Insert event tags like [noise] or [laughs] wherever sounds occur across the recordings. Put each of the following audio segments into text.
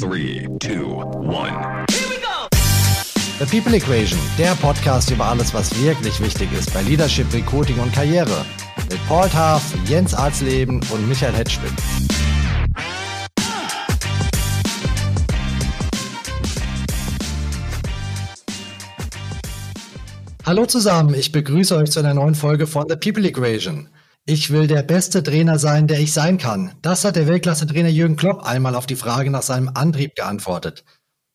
Three, two, one. The People Equation, der Podcast über alles, was wirklich wichtig ist bei Leadership, Recruiting und Karriere. Mit Paul Taff, Jens Arzleben und Michael Hetschwin. Hallo zusammen, ich begrüße euch zu einer neuen Folge von The People Equation. Ich will der beste Trainer sein, der ich sein kann. Das hat der Weltklasse-Trainer Jürgen Klopp einmal auf die Frage nach seinem Antrieb geantwortet.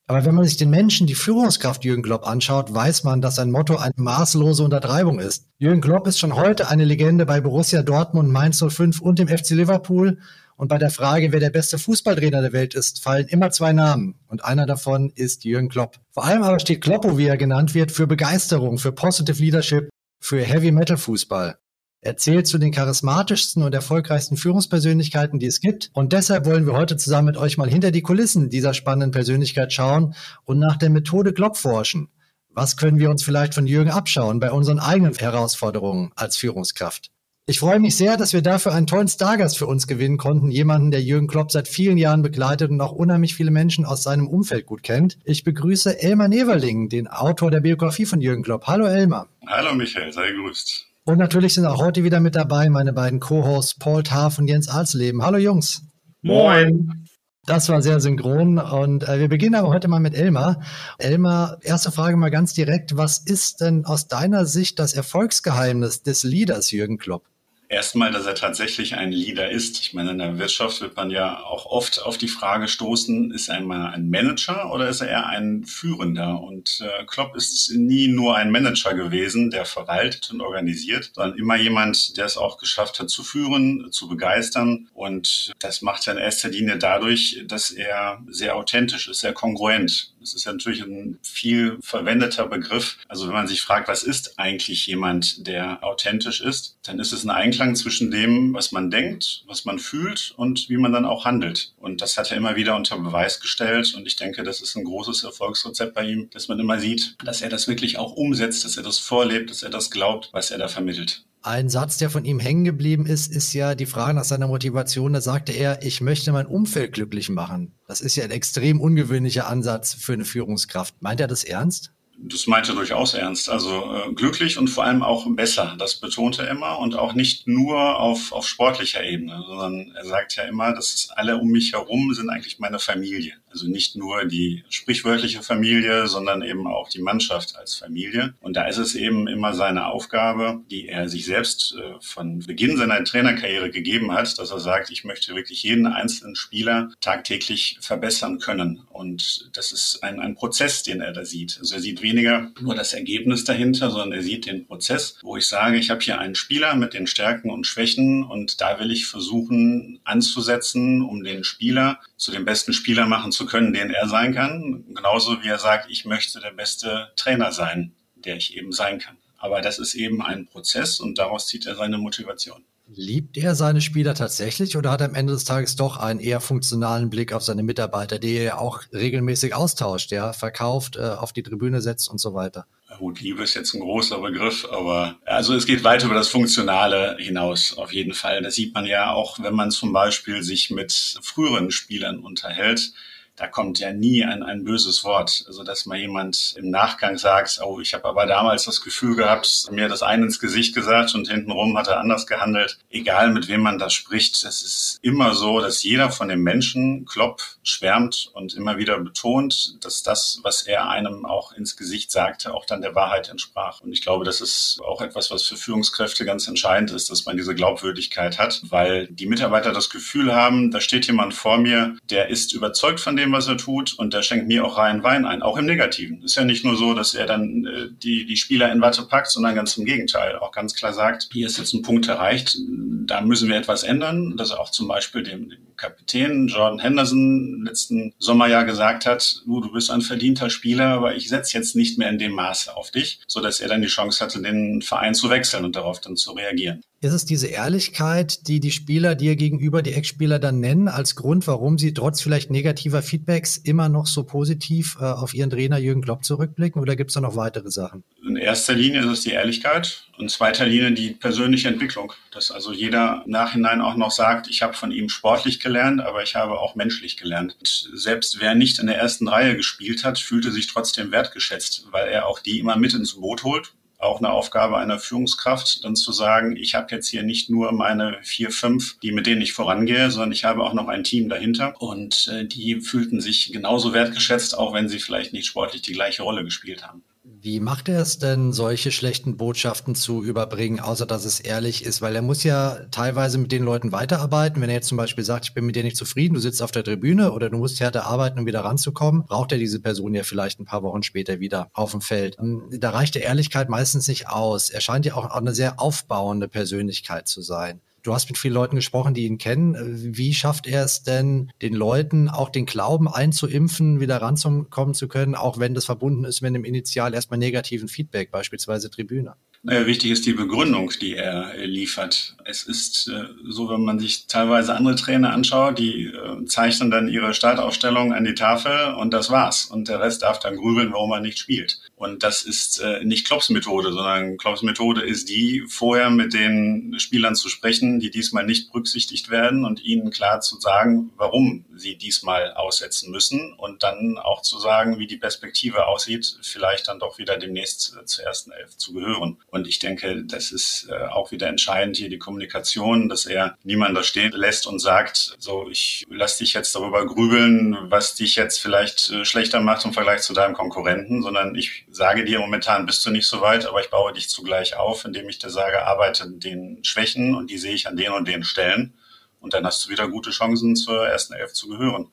Aber wenn man sich den Menschen, die Führungskraft Jürgen Klopp anschaut, weiß man, dass sein Motto eine maßlose Untertreibung ist. Jürgen Klopp ist schon heute eine Legende bei Borussia Dortmund, Mainz 05 und dem FC Liverpool. Und bei der Frage, wer der beste Fußballtrainer der Welt ist, fallen immer zwei Namen. Und einer davon ist Jürgen Klopp. Vor allem aber steht Kloppo, wie er genannt wird, für Begeisterung, für Positive Leadership, für Heavy Metal Fußball. Er zählt zu den charismatischsten und erfolgreichsten Führungspersönlichkeiten, die es gibt. Und deshalb wollen wir heute zusammen mit euch mal hinter die Kulissen dieser spannenden Persönlichkeit schauen und nach der Methode Klopp forschen. Was können wir uns vielleicht von Jürgen abschauen bei unseren eigenen Herausforderungen als Führungskraft? Ich freue mich sehr, dass wir dafür einen tollen Stargast für uns gewinnen konnten. Jemanden, der Jürgen Klopp seit vielen Jahren begleitet und auch unheimlich viele Menschen aus seinem Umfeld gut kennt. Ich begrüße Elmar Neverling, den Autor der Biografie von Jürgen Klopp. Hallo Elmar. Hallo Michael, sei gegrüßt. Und natürlich sind auch heute wieder mit dabei meine beiden Co-Hosts Paul Taff und Jens Alsleben. Hallo Jungs. Moin. Das war sehr synchron und äh, wir beginnen aber heute mal mit Elmar. Elmar, erste Frage mal ganz direkt. Was ist denn aus deiner Sicht das Erfolgsgeheimnis des Leaders Jürgen Klopp? Erstmal, dass er tatsächlich ein Leader ist. Ich meine, in der Wirtschaft wird man ja auch oft auf die Frage stoßen, ist er einmal ein Manager oder ist er eher ein Führender? Und äh, Klopp ist nie nur ein Manager gewesen, der verwaltet und organisiert, sondern immer jemand, der es auch geschafft hat zu führen, zu begeistern. Und das macht er in erster Linie dadurch, dass er sehr authentisch ist, sehr kongruent. Das ist ja natürlich ein viel verwendeter Begriff. Also wenn man sich fragt, was ist eigentlich jemand, der authentisch ist, dann ist es ein Einklang zwischen dem, was man denkt, was man fühlt und wie man dann auch handelt. Und das hat er immer wieder unter Beweis gestellt. Und ich denke, das ist ein großes Erfolgsrezept bei ihm, dass man immer sieht, dass er das wirklich auch umsetzt, dass er das vorlebt, dass er das glaubt, was er da vermittelt. Ein Satz, der von ihm hängen geblieben ist, ist ja die Frage nach seiner Motivation. Da sagte er, ich möchte mein Umfeld glücklich machen. Das ist ja ein extrem ungewöhnlicher Ansatz für eine Führungskraft. Meint er das ernst? Das meinte er durchaus ernst. Also äh, glücklich und vor allem auch besser. Das betonte er immer und auch nicht nur auf, auf sportlicher Ebene, sondern er sagt ja immer, dass alle um mich herum sind eigentlich meine Familie. Also nicht nur die sprichwörtliche Familie, sondern eben auch die Mannschaft als Familie. Und da ist es eben immer seine Aufgabe, die er sich selbst äh, von Beginn seiner Trainerkarriere gegeben hat, dass er sagt, ich möchte wirklich jeden einzelnen Spieler tagtäglich verbessern können. Und das ist ein, ein Prozess, den er da sieht. Also er sieht weniger nur das Ergebnis dahinter, sondern er sieht den Prozess, wo ich sage, ich habe hier einen Spieler mit den Stärken und Schwächen und da will ich versuchen anzusetzen, um den Spieler zu dem besten Spieler machen zu können, den er sein kann. Genauso wie er sagt, ich möchte der beste Trainer sein, der ich eben sein kann. Aber das ist eben ein Prozess und daraus zieht er seine Motivation. Liebt er seine Spieler tatsächlich oder hat er am Ende des Tages doch einen eher funktionalen Blick auf seine Mitarbeiter, die er auch regelmäßig austauscht, ja, verkauft, äh, auf die Tribüne setzt und so weiter? Gut, Liebe ist jetzt ein großer Begriff, aber also es geht weit über das Funktionale hinaus, auf jeden Fall. Das sieht man ja auch, wenn man zum Beispiel sich mit früheren Spielern unterhält da kommt ja nie ein, ein böses Wort. Also dass mal jemand im Nachgang sagt, oh, ich habe aber damals das Gefühl gehabt, mir das eine ins Gesicht gesagt und hintenrum hat er anders gehandelt. Egal mit wem man das spricht, es ist immer so, dass jeder von den Menschen Klopp schwärmt und immer wieder betont, dass das, was er einem auch ins Gesicht sagte, auch dann der Wahrheit entsprach. Und ich glaube, das ist auch etwas, was für Führungskräfte ganz entscheidend ist, dass man diese Glaubwürdigkeit hat, weil die Mitarbeiter das Gefühl haben, da steht jemand vor mir, der ist überzeugt von dem, dem, was er tut und der schenkt mir auch rein Wein ein, auch im Negativen. Ist ja nicht nur so, dass er dann äh, die, die Spieler in Watte packt, sondern ganz im Gegenteil. Auch ganz klar sagt, hier ist jetzt ein Punkt erreicht, da müssen wir etwas ändern. Dass er auch zum Beispiel dem, dem Kapitän Jordan Henderson letzten Sommerjahr gesagt hat, du, du bist ein verdienter Spieler, aber ich setze jetzt nicht mehr in dem Maße auf dich, so dass er dann die Chance hatte, den Verein zu wechseln und darauf dann zu reagieren. Ist es diese Ehrlichkeit, die die Spieler dir gegenüber, die Ex-Spieler dann nennen, als Grund, warum sie trotz vielleicht negativer Feedbacks immer noch so positiv äh, auf ihren Trainer Jürgen Klopp zurückblicken oder gibt es da noch weitere Sachen? In erster Linie ist es die Ehrlichkeit und in zweiter Linie die persönliche Entwicklung. Dass also jeder Nachhinein auch noch sagt, ich habe von ihm sportlich gelernt, aber ich habe auch menschlich gelernt. Und selbst wer nicht in der ersten Reihe gespielt hat, fühlte sich trotzdem wertgeschätzt, weil er auch die immer mit ins Boot holt auch eine Aufgabe einer Führungskraft, dann zu sagen, ich habe jetzt hier nicht nur meine vier, fünf, die mit denen ich vorangehe, sondern ich habe auch noch ein Team dahinter. Und äh, die fühlten sich genauso wertgeschätzt, auch wenn sie vielleicht nicht sportlich die gleiche Rolle gespielt haben. Wie macht er es denn, solche schlechten Botschaften zu überbringen, außer dass es ehrlich ist? Weil er muss ja teilweise mit den Leuten weiterarbeiten. Wenn er jetzt zum Beispiel sagt, ich bin mit dir nicht zufrieden, du sitzt auf der Tribüne oder du musst härter arbeiten, um wieder ranzukommen, braucht er diese Person ja vielleicht ein paar Wochen später wieder auf dem Feld. Ähm, da reicht der Ehrlichkeit meistens nicht aus. Er scheint ja auch eine sehr aufbauende Persönlichkeit zu sein. Du hast mit vielen Leuten gesprochen, die ihn kennen. Wie schafft er es denn, den Leuten auch den Glauben einzuimpfen, wieder ranzukommen zu können, auch wenn das verbunden ist mit einem initial erstmal negativen Feedback, beispielsweise Tribüne? Naja, wichtig ist die Begründung, die er liefert. Es ist äh, so, wenn man sich teilweise andere Trainer anschaut, die äh, zeichnen dann ihre Startaufstellung an die Tafel und das war's. Und der Rest darf dann grübeln, warum er nicht spielt. Und das ist äh, nicht Klopps Methode, sondern Klopps Methode ist die, vorher mit den Spielern zu sprechen, die diesmal nicht berücksichtigt werden und ihnen klar zu sagen, warum sie diesmal aussetzen müssen und dann auch zu sagen, wie die Perspektive aussieht, vielleicht dann doch wieder demnächst zur ersten Elf zu gehören. Und ich denke, das ist äh, auch wieder entscheidend hier die Kommunikation, dass er niemanden da stehen lässt und sagt, so, ich lass dich jetzt darüber grübeln, was dich jetzt vielleicht äh, schlechter macht im Vergleich zu deinem Konkurrenten, sondern ich sage dir, momentan bist du nicht so weit, aber ich baue dich zugleich auf, indem ich dir sage, arbeite den Schwächen und die sehe ich an den und den Stellen. Und dann hast du wieder gute Chancen, zur ersten Elf zu gehören.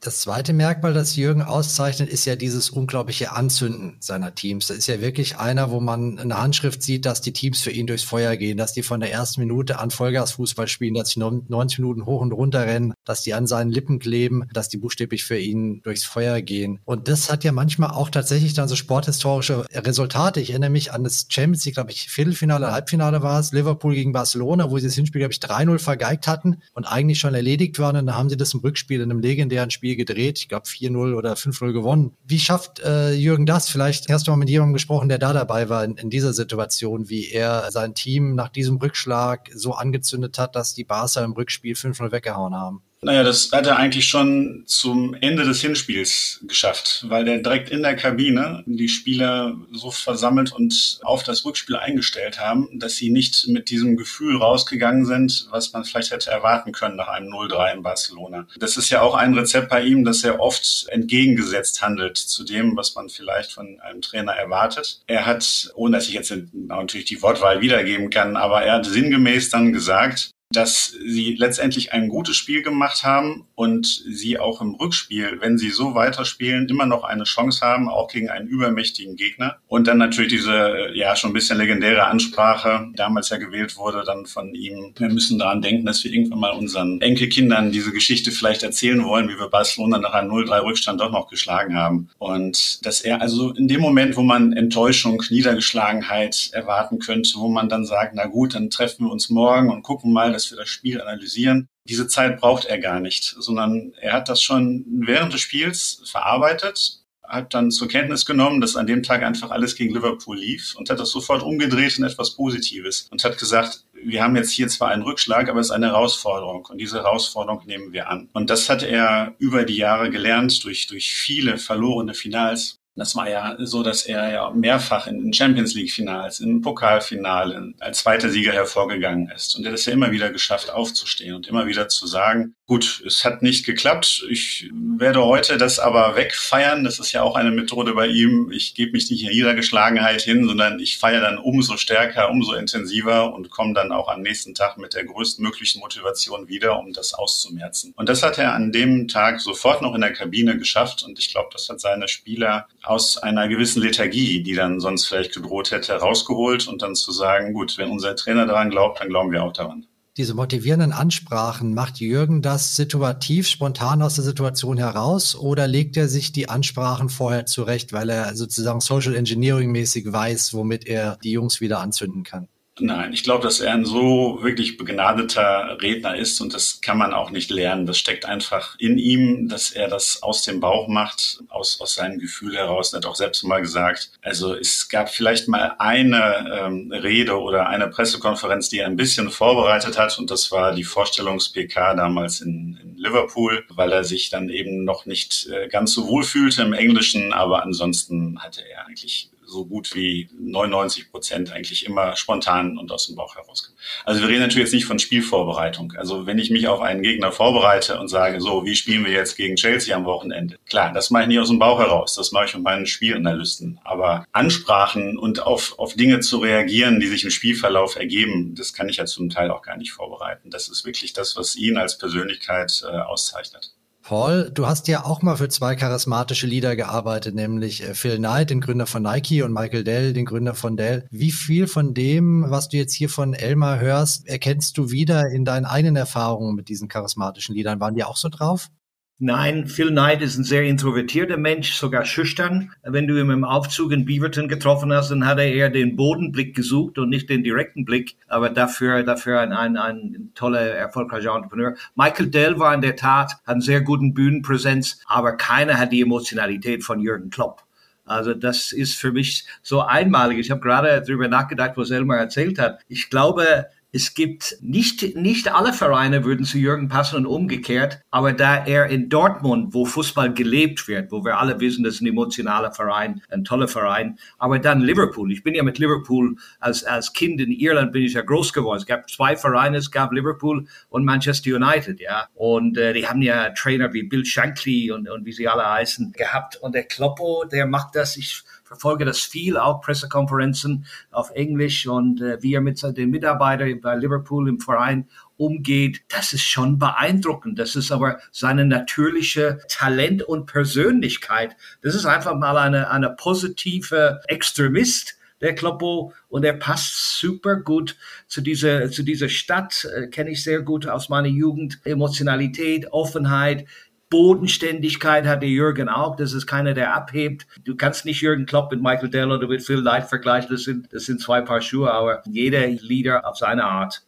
Das zweite Merkmal, das Jürgen auszeichnet, ist ja dieses unglaubliche Anzünden seiner Teams. Das ist ja wirklich einer, wo man eine Handschrift sieht, dass die Teams für ihn durchs Feuer gehen, dass die von der ersten Minute an Vollgasfußball spielen, dass sie 90 Minuten hoch und runter rennen, dass die an seinen Lippen kleben, dass die buchstäblich für ihn durchs Feuer gehen. Und das hat ja manchmal auch tatsächlich dann so sporthistorische Resultate. Ich erinnere mich an das Champions League, glaube ich, Viertelfinale, Halbfinale war es, Liverpool gegen Barcelona, wo sie das Hinspiel, glaube ich, 3-0 vergeigt hatten und eigentlich schon erledigt waren. Und dann haben sie das im Rückspiel in einem legendären Spiel Spiel gedreht. Ich glaube 4-0 oder 5-0 gewonnen. Wie schafft äh, Jürgen das? Vielleicht hast du mal mit jemandem gesprochen, der da dabei war in, in dieser Situation, wie er sein Team nach diesem Rückschlag so angezündet hat, dass die Barca im Rückspiel 5-0 weggehauen haben. Naja, das hat er eigentlich schon zum Ende des Hinspiels geschafft, weil der direkt in der Kabine die Spieler so versammelt und auf das Rückspiel eingestellt haben, dass sie nicht mit diesem Gefühl rausgegangen sind, was man vielleicht hätte erwarten können nach einem 0-3 in Barcelona. Das ist ja auch ein Rezept bei ihm, dass er oft entgegengesetzt handelt zu dem, was man vielleicht von einem Trainer erwartet. Er hat, ohne dass ich jetzt natürlich die Wortwahl wiedergeben kann, aber er hat sinngemäß dann gesagt, dass sie letztendlich ein gutes Spiel gemacht haben und sie auch im Rückspiel, wenn sie so weiterspielen, immer noch eine Chance haben, auch gegen einen übermächtigen Gegner. Und dann natürlich diese, ja, schon ein bisschen legendäre Ansprache, die damals ja gewählt wurde, dann von ihm. Wir müssen daran denken, dass wir irgendwann mal unseren Enkelkindern diese Geschichte vielleicht erzählen wollen, wie wir Barcelona nach einem 0-3 Rückstand doch noch geschlagen haben. Und dass er also in dem Moment, wo man Enttäuschung, Niedergeschlagenheit erwarten könnte, wo man dann sagt, na gut, dann treffen wir uns morgen und gucken mal, dass wir das Spiel analysieren. Diese Zeit braucht er gar nicht, sondern er hat das schon während des Spiels verarbeitet, hat dann zur Kenntnis genommen, dass an dem Tag einfach alles gegen Liverpool lief und hat das sofort umgedreht in etwas Positives und hat gesagt, wir haben jetzt hier zwar einen Rückschlag, aber es ist eine Herausforderung und diese Herausforderung nehmen wir an. Und das hat er über die Jahre gelernt durch, durch viele verlorene Finals das war ja so, dass er ja mehrfach in Champions League Finals, in Pokalfinalen als zweiter Sieger hervorgegangen ist. Und er hat es ja immer wieder geschafft, aufzustehen und immer wieder zu sagen, gut, es hat nicht geklappt. Ich werde heute das aber wegfeiern. Das ist ja auch eine Methode bei ihm. Ich gebe mich nicht in jeder Geschlagenheit hin, sondern ich feiere dann umso stärker, umso intensiver und komme dann auch am nächsten Tag mit der größtmöglichen Motivation wieder, um das auszumerzen. Und das hat er an dem Tag sofort noch in der Kabine geschafft. Und ich glaube, das hat seine Spieler aus einer gewissen Lethargie, die dann sonst vielleicht gedroht hätte, rausgeholt und dann zu sagen, gut, wenn unser Trainer daran glaubt, dann glauben wir auch daran. Diese motivierenden Ansprachen, macht Jürgen das situativ, spontan aus der Situation heraus oder legt er sich die Ansprachen vorher zurecht, weil er sozusagen Social Engineering mäßig weiß, womit er die Jungs wieder anzünden kann? Nein, ich glaube, dass er ein so wirklich begnadeter Redner ist und das kann man auch nicht lernen. Das steckt einfach in ihm, dass er das aus dem Bauch macht, aus, aus seinem Gefühl heraus. Er hat auch selbst mal gesagt, also es gab vielleicht mal eine ähm, Rede oder eine Pressekonferenz, die er ein bisschen vorbereitet hat und das war die Vorstellungs-PK damals in, in Liverpool, weil er sich dann eben noch nicht äh, ganz so wohl fühlte im Englischen, aber ansonsten hatte er eigentlich so gut wie 99 Prozent eigentlich immer spontan und aus dem Bauch herauskommen. Also wir reden natürlich jetzt nicht von Spielvorbereitung. Also wenn ich mich auf einen Gegner vorbereite und sage, so, wie spielen wir jetzt gegen Chelsea am Wochenende? Klar, das mache ich nicht aus dem Bauch heraus. Das mache ich mit meinen Spielanalysten. Aber Ansprachen und auf, auf Dinge zu reagieren, die sich im Spielverlauf ergeben, das kann ich ja zum Teil auch gar nicht vorbereiten. Das ist wirklich das, was ihn als Persönlichkeit äh, auszeichnet. Paul, du hast ja auch mal für zwei charismatische Leader gearbeitet, nämlich äh, Phil Knight, den Gründer von Nike, und Michael Dell, den Gründer von Dell. Wie viel von dem, was du jetzt hier von Elmar hörst, erkennst du wieder in deinen eigenen Erfahrungen mit diesen charismatischen Leadern? Waren die auch so drauf? Nein, Phil Knight ist ein sehr introvertierter Mensch, sogar schüchtern. Wenn du ihn im Aufzug in Beaverton getroffen hast, dann hat er eher den Bodenblick gesucht und nicht den direkten Blick, aber dafür, dafür ein, ein, ein toller, erfolgreicher Entrepreneur. Michael Dell war in der Tat, hat einen sehr guten Bühnenpräsenz, aber keiner hat die Emotionalität von Jürgen Klopp. Also das ist für mich so einmalig. Ich habe gerade darüber nachgedacht, was Elmar erzählt hat. Ich glaube, es gibt nicht, nicht alle Vereine würden zu Jürgen passen und umgekehrt, aber da er in Dortmund, wo Fußball gelebt wird, wo wir alle wissen, das ist ein emotionaler Verein, ein toller Verein, aber dann Liverpool. Ich bin ja mit Liverpool als, als Kind in Irland bin ich ja groß geworden. Es gab zwei Vereine, es gab Liverpool und Manchester United, ja. Und äh, die haben ja Trainer wie Bill Shankly und, und wie sie alle heißen gehabt. Und der Kloppo, der macht das, ich verfolge das viel, auch Pressekonferenzen auf Englisch und äh, wie er mit den Mitarbeitern bei Liverpool im Verein umgeht, das ist schon beeindruckend. Das ist aber seine natürliche Talent und Persönlichkeit. Das ist einfach mal eine, eine positive Extremist der Kloppo und er passt super gut zu dieser zu dieser Stadt äh, kenne ich sehr gut aus meiner Jugend Emotionalität Offenheit Bodenständigkeit hat der Jürgen auch. Das ist keiner, der abhebt. Du kannst nicht Jürgen Klopp mit Michael Dell oder mit Phil Knight vergleichen. Das sind, das sind zwei Paar Schuhe, aber jeder Leader auf seine Art.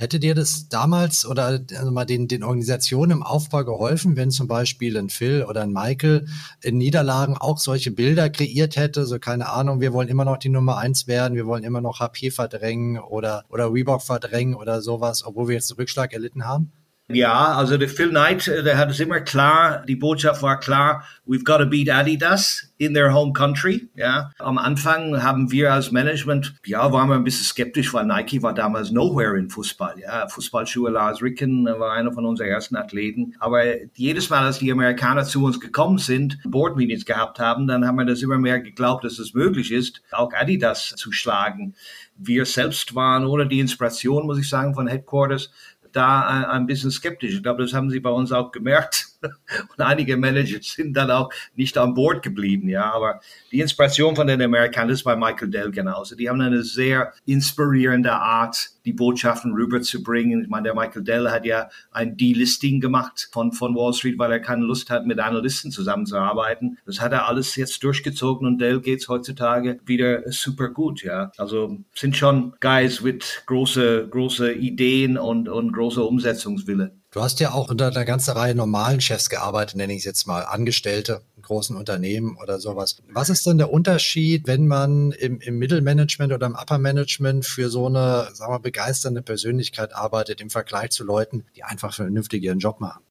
Hätte dir das damals oder also mal den, den Organisationen im Aufbau geholfen, wenn zum Beispiel ein Phil oder ein Michael in Niederlagen auch solche Bilder kreiert hätte? So keine Ahnung, wir wollen immer noch die Nummer eins werden, wir wollen immer noch HP verdrängen oder, oder Reebok verdrängen oder sowas, obwohl wir jetzt einen Rückschlag erlitten haben? Ja, also der Phil Knight, äh, der hat es immer klar, die Botschaft war klar, we've got to beat Adidas in their home country. Ja, am Anfang haben wir als Management, ja, waren wir ein bisschen skeptisch, weil Nike war damals nowhere in Fußball. Ja, Fußballschuhe Lars Ricken war einer von unseren ersten Athleten. Aber jedes Mal, als die Amerikaner zu uns gekommen sind, Board Meetings gehabt haben, dann haben wir das immer mehr geglaubt, dass es möglich ist, auch Adidas zu schlagen. Wir selbst waren ohne die Inspiration, muss ich sagen, von Headquarters da ein bisschen skeptisch. Ich glaube, das haben sie bei uns auch gemerkt. [laughs] Und einige Manager sind dann auch nicht an Bord geblieben, ja. Aber die Inspiration von den Amerikanern ist bei Michael Dell genauso. Die haben eine sehr inspirierende Art, die Botschaften rüberzubringen. Ich meine, der Michael Dell hat ja ein Delisting gemacht von, von Wall Street, weil er keine Lust hat, mit Analysten zusammenzuarbeiten. Das hat er alles jetzt durchgezogen und Dell geht's heutzutage wieder super gut, ja. Also sind schon Guys mit große, große Ideen und, und große Umsetzungswille. Du hast ja auch unter einer ganzen Reihe normalen Chefs gearbeitet, nenne ich es jetzt mal, Angestellte in großen Unternehmen oder sowas. Was ist denn der Unterschied, wenn man im, im Mittelmanagement oder im Upper Management für so eine, sagen wir, begeisternde Persönlichkeit arbeitet im Vergleich zu Leuten, die einfach vernünftig ihren Job machen?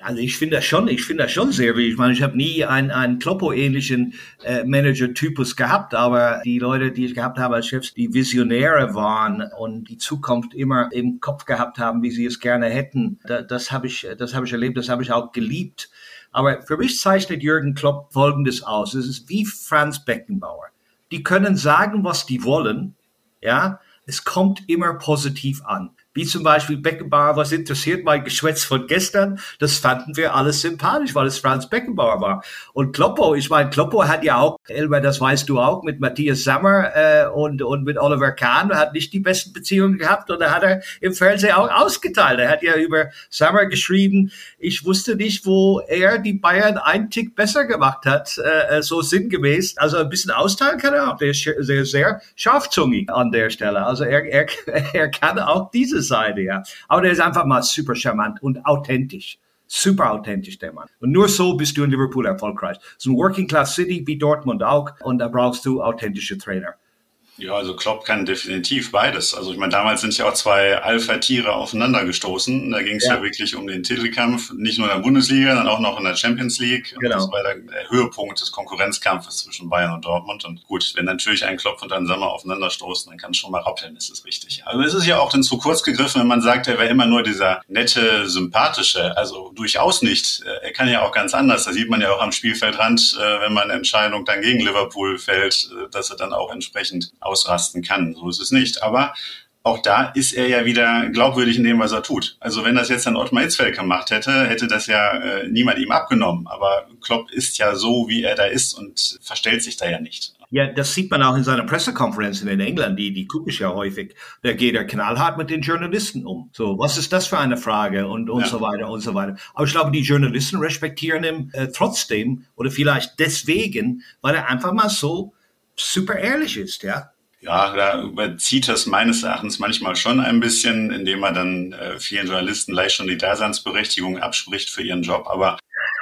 Also ich finde das schon, ich finde das schon sehr wichtig. Ich meine, ich habe nie einen, einen Kloppo-ähnlichen äh, Manager-Typus gehabt, aber die Leute, die ich gehabt habe als Chefs, die Visionäre waren und die Zukunft immer im Kopf gehabt haben, wie sie es gerne hätten, da, das habe ich, das habe ich erlebt, das habe ich auch geliebt. Aber für mich zeichnet Jürgen Klopp Folgendes aus: Es ist wie Franz Beckenbauer. Die können sagen, was die wollen, ja. Es kommt immer positiv an wie zum Beispiel Beckenbauer, was interessiert mein Geschwätz von gestern? Das fanden wir alles sympathisch, weil es Franz Beckenbauer war. Und Kloppo, ich meine, Kloppo hat ja auch, Elmer, das weißt du auch, mit Matthias Sammer äh, und, und mit Oliver Kahn, hat nicht die besten Beziehungen gehabt und da hat er im Fernsehen auch ausgeteilt. Er hat ja über Sammer geschrieben, ich wusste nicht, wo er die Bayern einen Tick besser gemacht hat, äh, so sinngemäß. Also ein bisschen austeilen kann er auch. Der ist sehr, sehr scharfzungig an der Stelle. Also er, er, [laughs] er kann auch diese Seite, ja. Aber der ist einfach mal super charmant und authentisch. Super authentisch, der Mann. Und nur so bist du in Liverpool erfolgreich. So ein Working Class City wie Dortmund auch. Und da brauchst du authentische Trainer. Ja, also Klopp kann definitiv beides. Also ich meine, damals sind ja auch zwei Alpha-Tiere aufeinander gestoßen. Da ging es ja. ja. wirklich um den Titelkampf, nicht nur in der Bundesliga, sondern auch noch in der Champions League. Genau. das war der Höhepunkt des Konkurrenzkampfes zwischen Bayern und Dortmund. Und gut, wenn natürlich ein Klopp und ein Sommer aufeinander stoßen, dann kann es schon mal rappeln, ist es richtig. Also es ist ja auch dann zu kurz gegriffen, wenn man sagt, er wäre immer nur dieser nette, sympathische. Also durchaus nicht. Er kann ja auch ganz anders. Da sieht man ja auch am Spielfeldrand, äh, wenn man eine Entscheidung dann gegen Liverpool fällt, äh, dass er dann auch entsprechend ausrasten kann. So ist es nicht. Aber auch da ist er ja wieder glaubwürdig in dem, was er tut. Also wenn das jetzt dann Ottmar Hitzfeld gemacht hätte, hätte das ja äh, niemand ihm abgenommen. Aber Klopp ist ja so, wie er da ist und verstellt sich da ja nicht. Ja, das sieht man auch in seiner Pressekonferenzen in England, die, die gucke ich ja häufig. Da geht er knallhart mit den Journalisten um. So, was ist das für eine Frage und, und ja. so weiter und so weiter. Aber ich glaube, die Journalisten respektieren ihn äh, trotzdem oder vielleicht deswegen, weil er einfach mal so super ehrlich ist, ja. Ja, da überzieht das meines Erachtens manchmal schon ein bisschen, indem er dann äh, vielen Journalisten leicht schon die Daseinsberechtigung abspricht für ihren Job. Aber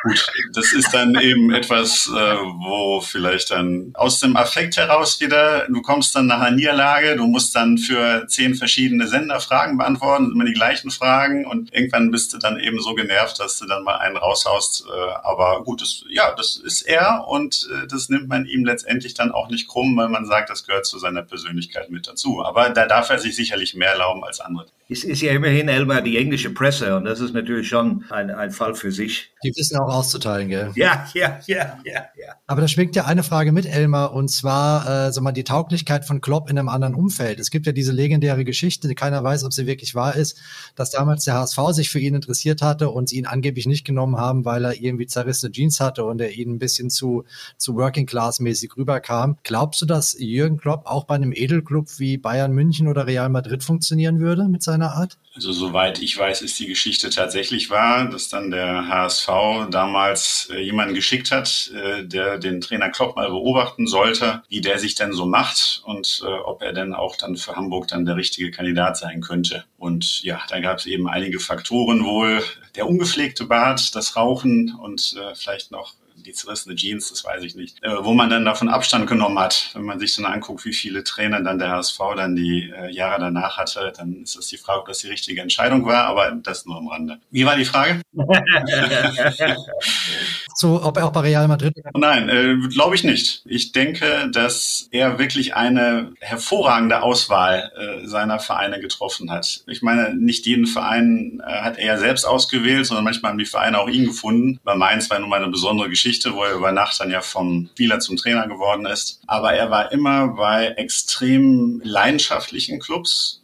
Gut, das ist dann eben etwas, äh, wo vielleicht dann aus dem Affekt heraus wieder, du kommst dann nach einer Niederlage, du musst dann für zehn verschiedene Sender Fragen beantworten, immer die gleichen Fragen und irgendwann bist du dann eben so genervt, dass du dann mal einen raushaust. Äh, aber gut, das, ja, das ist er und äh, das nimmt man ihm letztendlich dann auch nicht krumm, weil man sagt, das gehört zu seiner Persönlichkeit mit dazu. Aber da darf er sich sicherlich mehr erlauben als andere. Es ist ja immerhin, Elmar, die englische Presse und das ist natürlich schon ein, ein Fall für sich. Die wissen auch auszuteilen, gell? Ja, ja, ja, ja, ja. Aber da schwingt ja eine Frage mit, Elmar, und zwar, äh, sag mal, die Tauglichkeit von Klopp in einem anderen Umfeld. Es gibt ja diese legendäre Geschichte, die keiner weiß, ob sie wirklich wahr ist, dass damals der HSV sich für ihn interessiert hatte und sie ihn angeblich nicht genommen haben, weil er irgendwie zerrissene Jeans hatte und er ihnen ein bisschen zu, zu Working Class mäßig rüberkam. Glaubst du, dass Jürgen Klopp auch bei einem Edelclub wie Bayern München oder Real Madrid funktionieren würde mit seiner Art? Also soweit ich weiß, ist die Geschichte tatsächlich wahr, dass dann der HSV damals äh, jemanden geschickt hat, äh, der den Trainer Klopp mal beobachten sollte, wie der sich denn so macht und äh, ob er denn auch dann für Hamburg dann der richtige Kandidat sein könnte. Und ja, da gab es eben einige Faktoren wohl. Der ungepflegte Bart, das Rauchen und äh, vielleicht noch die zerrissene Jeans, das weiß ich nicht, äh, wo man dann davon Abstand genommen hat. Wenn man sich dann anguckt, wie viele Trainer dann der HSV dann die äh, Jahre danach hatte, dann ist das die Frage, ob das die richtige Entscheidung war, aber das nur am Rande. Wie war die Frage? [laughs] so, ob er auch bei Real Madrid? Nein, äh, glaube ich nicht. Ich denke, dass er wirklich eine hervorragende Auswahl äh, seiner Vereine getroffen hat. Ich meine, nicht jeden Verein äh, hat er selbst ausgewählt, sondern manchmal haben die Vereine auch ihn gefunden. Bei Mainz war nun mal eine besondere Geschichte, wo er über Nacht dann ja vom Spieler zum Trainer geworden ist. Aber er war immer bei extrem leidenschaftlichen Clubs,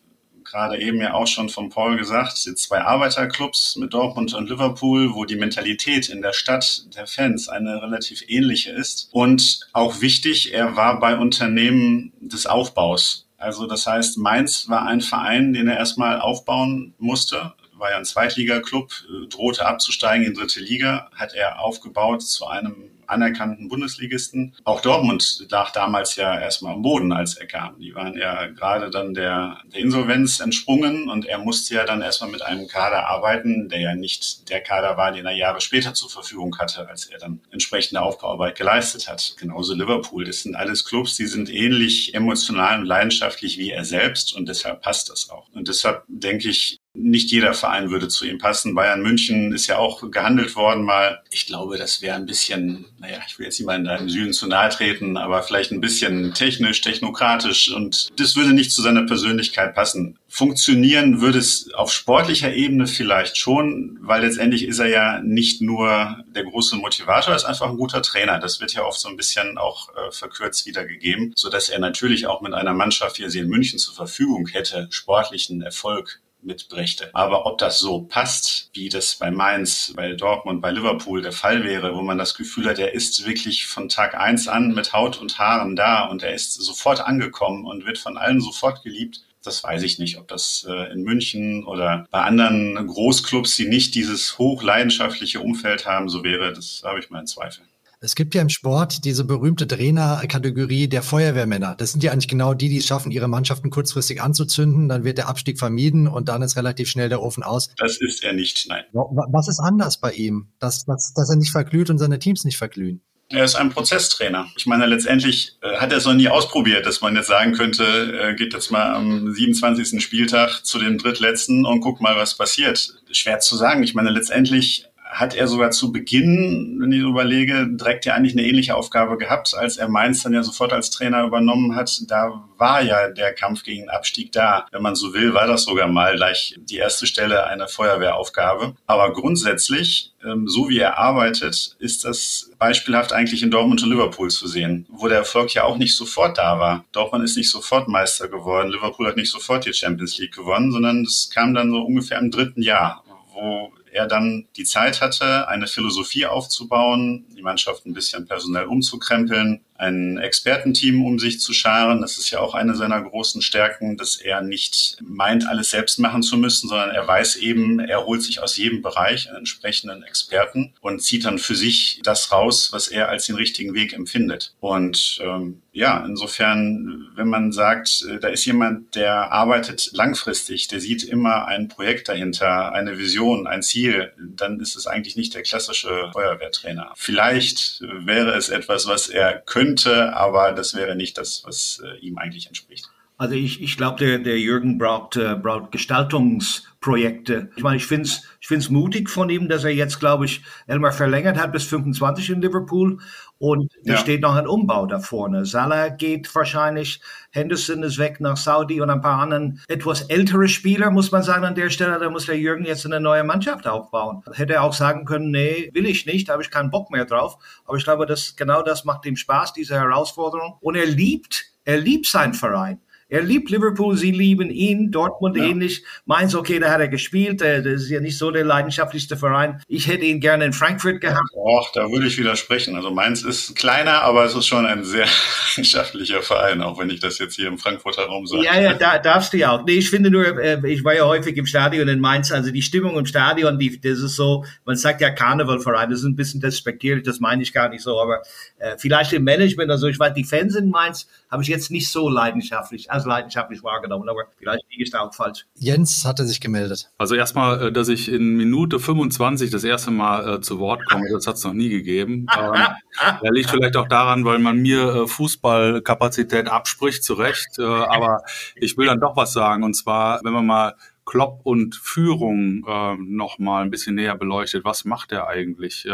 gerade eben ja auch schon von Paul gesagt, zwei Arbeiterclubs mit Dortmund und Liverpool, wo die Mentalität in der Stadt der Fans eine relativ ähnliche ist. Und auch wichtig, er war bei Unternehmen des Aufbaus. Also das heißt, Mainz war ein Verein, den er erstmal aufbauen musste war ja ein Zweitligaklub, äh, drohte abzusteigen in dritte Liga, hat er aufgebaut zu einem anerkannten Bundesligisten. Auch Dortmund lag damals ja erstmal am Boden, als er kam. Die waren ja gerade dann der, der Insolvenz entsprungen und er musste ja dann erstmal mit einem Kader arbeiten, der ja nicht der Kader war, den er Jahre später zur Verfügung hatte, als er dann entsprechende Aufbauarbeit geleistet hat. Genauso Liverpool. Das sind alles Clubs, die sind ähnlich emotional und leidenschaftlich wie er selbst und deshalb passt das auch. Und deshalb denke ich, nicht jeder Verein würde zu ihm passen. Bayern München ist ja auch gehandelt worden mal. Ich glaube, das wäre ein bisschen, naja, ich will jetzt niemandem da im Süden zu nahe treten, aber vielleicht ein bisschen technisch, technokratisch und das würde nicht zu seiner Persönlichkeit passen. Funktionieren würde es auf sportlicher Ebene vielleicht schon, weil letztendlich ist er ja nicht nur der große Motivator, er ist einfach ein guter Trainer. Das wird ja oft so ein bisschen auch äh, verkürzt wiedergegeben, so dass er natürlich auch mit einer Mannschaft, wie er sie in München zur Verfügung hätte, sportlichen Erfolg mitbrächte. Aber ob das so passt, wie das bei Mainz, bei Dortmund, bei Liverpool der Fall wäre, wo man das Gefühl hat, er ist wirklich von Tag eins an mit Haut und Haaren da und er ist sofort angekommen und wird von allen sofort geliebt, das weiß ich nicht, ob das äh, in München oder bei anderen Großclubs, die nicht dieses hochleidenschaftliche Umfeld haben, so wäre. Das habe ich meinen Zweifel. Es gibt ja im Sport diese berühmte Trainerkategorie der Feuerwehrmänner. Das sind ja eigentlich genau die, die es schaffen, ihre Mannschaften kurzfristig anzuzünden. Dann wird der Abstieg vermieden und dann ist relativ schnell der Ofen aus. Das ist er nicht, nein. Was ist anders bei ihm, dass, dass, dass er nicht verglüht und seine Teams nicht verglühen? Er ist ein Prozesstrainer. Ich meine, letztendlich äh, hat er es noch nie ausprobiert, dass man jetzt sagen könnte, äh, geht jetzt mal am 27. Spieltag zu dem drittletzten und guck mal, was passiert. Schwer zu sagen. Ich meine, letztendlich hat er sogar zu Beginn, wenn ich überlege, direkt ja eigentlich eine ähnliche Aufgabe gehabt, als er Mainz dann ja sofort als Trainer übernommen hat. Da war ja der Kampf gegen den Abstieg da. Wenn man so will, war das sogar mal gleich die erste Stelle einer Feuerwehraufgabe. Aber grundsätzlich, ähm, so wie er arbeitet, ist das beispielhaft eigentlich in Dortmund und Liverpool zu sehen, wo der Erfolg ja auch nicht sofort da war. Dortmund ist nicht sofort Meister geworden, Liverpool hat nicht sofort die Champions League gewonnen, sondern es kam dann so ungefähr im dritten Jahr, wo er dann die Zeit hatte, eine Philosophie aufzubauen, die Mannschaft ein bisschen personell umzukrempeln, ein Expertenteam um sich zu scharen. Das ist ja auch eine seiner großen Stärken, dass er nicht meint, alles selbst machen zu müssen, sondern er weiß eben, er holt sich aus jedem Bereich einen entsprechenden Experten und zieht dann für sich das raus, was er als den richtigen Weg empfindet. Und ähm, ja, insofern, wenn man sagt, äh, da ist jemand, der arbeitet langfristig, der sieht immer ein Projekt dahinter, eine Vision, ein Ziel, dann ist es eigentlich nicht der klassische Feuerwehrtrainer. Vielleicht wäre es etwas, was er könnte, aber das wäre nicht das, was äh, ihm eigentlich entspricht. Also ich, ich glaube, der, der Jürgen braucht, äh, braucht Gestaltungsprojekte. Ich meine, ich finde es ich find's mutig von ihm, dass er jetzt, glaube ich, Elmar verlängert hat bis 25 in Liverpool und da ja. steht noch ein Umbau da vorne. Salah geht wahrscheinlich, Henderson ist weg nach Saudi und ein paar anderen etwas ältere Spieler, muss man sagen, an der Stelle, da muss der Jürgen jetzt eine neue Mannschaft aufbauen. Hätte er auch sagen können, nee, will ich nicht, habe ich keinen Bock mehr drauf. Aber ich glaube, dass genau das macht ihm Spaß, diese Herausforderung. Und er liebt, er liebt seinen Verein. Er liebt Liverpool, sie lieben ihn, Dortmund ja. ähnlich. Mainz, okay, da hat er gespielt, das ist ja nicht so der leidenschaftlichste Verein. Ich hätte ihn gerne in Frankfurt gehabt. Och, da würde ich widersprechen. Also Mainz ist kleiner, aber es ist schon ein sehr [laughs] leidenschaftlicher Verein, auch wenn ich das jetzt hier im Frankfurter Raum sage. Ja, ja, da darfst du ja auch. Nee, ich finde nur, äh, ich war ja häufig im Stadion in Mainz, also die Stimmung im Stadion, die, das ist so, man sagt ja Karnevalverein, das ist ein bisschen despektierlich, das meine ich gar nicht so, aber äh, vielleicht im Management, also ich weiß, die Fans in Mainz habe ich jetzt nicht so leidenschaftlich. Also leidenschaftlich wahrgenommen, aber vielleicht liege ich da auch falsch. Jens hatte sich gemeldet. Also erstmal, äh, dass ich in Minute 25 das erste Mal äh, zu Wort komme, das hat es noch nie gegeben. [laughs] ähm, da liegt vielleicht auch daran, weil man mir äh, Fußballkapazität abspricht, zu Recht. Äh, aber ich will dann doch was sagen. Und zwar, wenn man mal Klopp und Führung äh, noch mal ein bisschen näher beleuchtet. Was macht er eigentlich?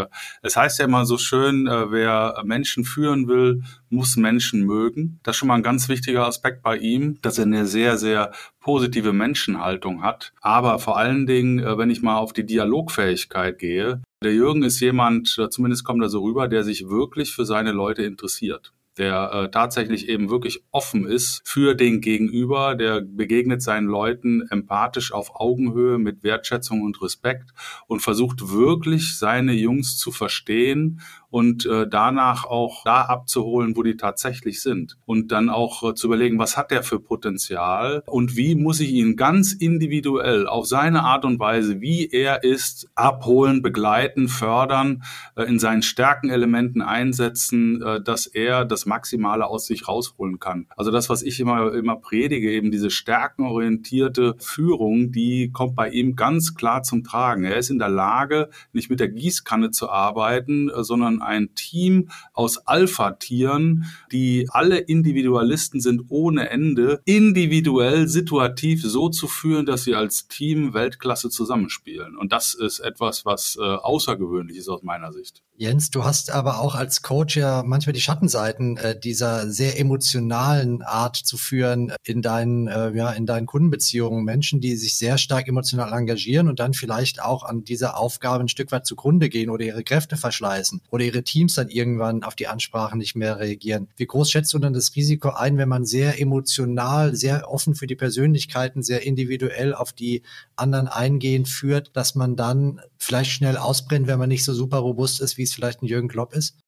Es heißt ja immer so schön, äh, wer Menschen führen will, muss Menschen mögen. Das ist schon mal ein ganz wichtiger Aspekt bei ihm, dass er eine sehr, sehr positive Menschenhaltung hat. Aber vor allen Dingen, äh, wenn ich mal auf die Dialogfähigkeit gehe, der Jürgen ist jemand, äh, zumindest kommt er so rüber, der sich wirklich für seine Leute interessiert der äh, tatsächlich eben wirklich offen ist für den Gegenüber, der begegnet seinen Leuten empathisch auf Augenhöhe mit Wertschätzung und Respekt und versucht wirklich seine Jungs zu verstehen und äh, danach auch da abzuholen, wo die tatsächlich sind. Und dann auch äh, zu überlegen, was hat der für Potenzial und wie muss ich ihn ganz individuell auf seine Art und Weise, wie er ist, abholen, begleiten, fördern, äh, in seinen Stärkenelementen einsetzen, äh, dass er das Maximale aus sich rausholen kann. Also das, was ich immer, immer predige, eben diese stärkenorientierte Führung, die kommt bei ihm ganz klar zum Tragen. Er ist in der Lage, nicht mit der Gießkanne zu arbeiten, äh, ein Team aus Alpha-Tieren, die alle Individualisten sind ohne Ende, individuell, situativ so zu führen, dass sie als Team Weltklasse zusammenspielen. Und das ist etwas, was äh, außergewöhnlich ist aus meiner Sicht. Jens, du hast aber auch als Coach ja manchmal die Schattenseiten äh, dieser sehr emotionalen Art zu führen in deinen, äh, ja, in deinen Kundenbeziehungen. Menschen, die sich sehr stark emotional engagieren und dann vielleicht auch an dieser Aufgabe ein Stück weit zugrunde gehen oder ihre Kräfte verschleißen oder ihre Teams dann irgendwann auf die Ansprachen nicht mehr reagieren. Wie groß schätzt du denn das Risiko ein, wenn man sehr emotional, sehr offen für die Persönlichkeiten, sehr individuell auf die anderen eingehen führt, dass man dann vielleicht schnell ausbrennt, wenn man nicht so super robust ist, wie es vielleicht ein Jürgen Klopp ist?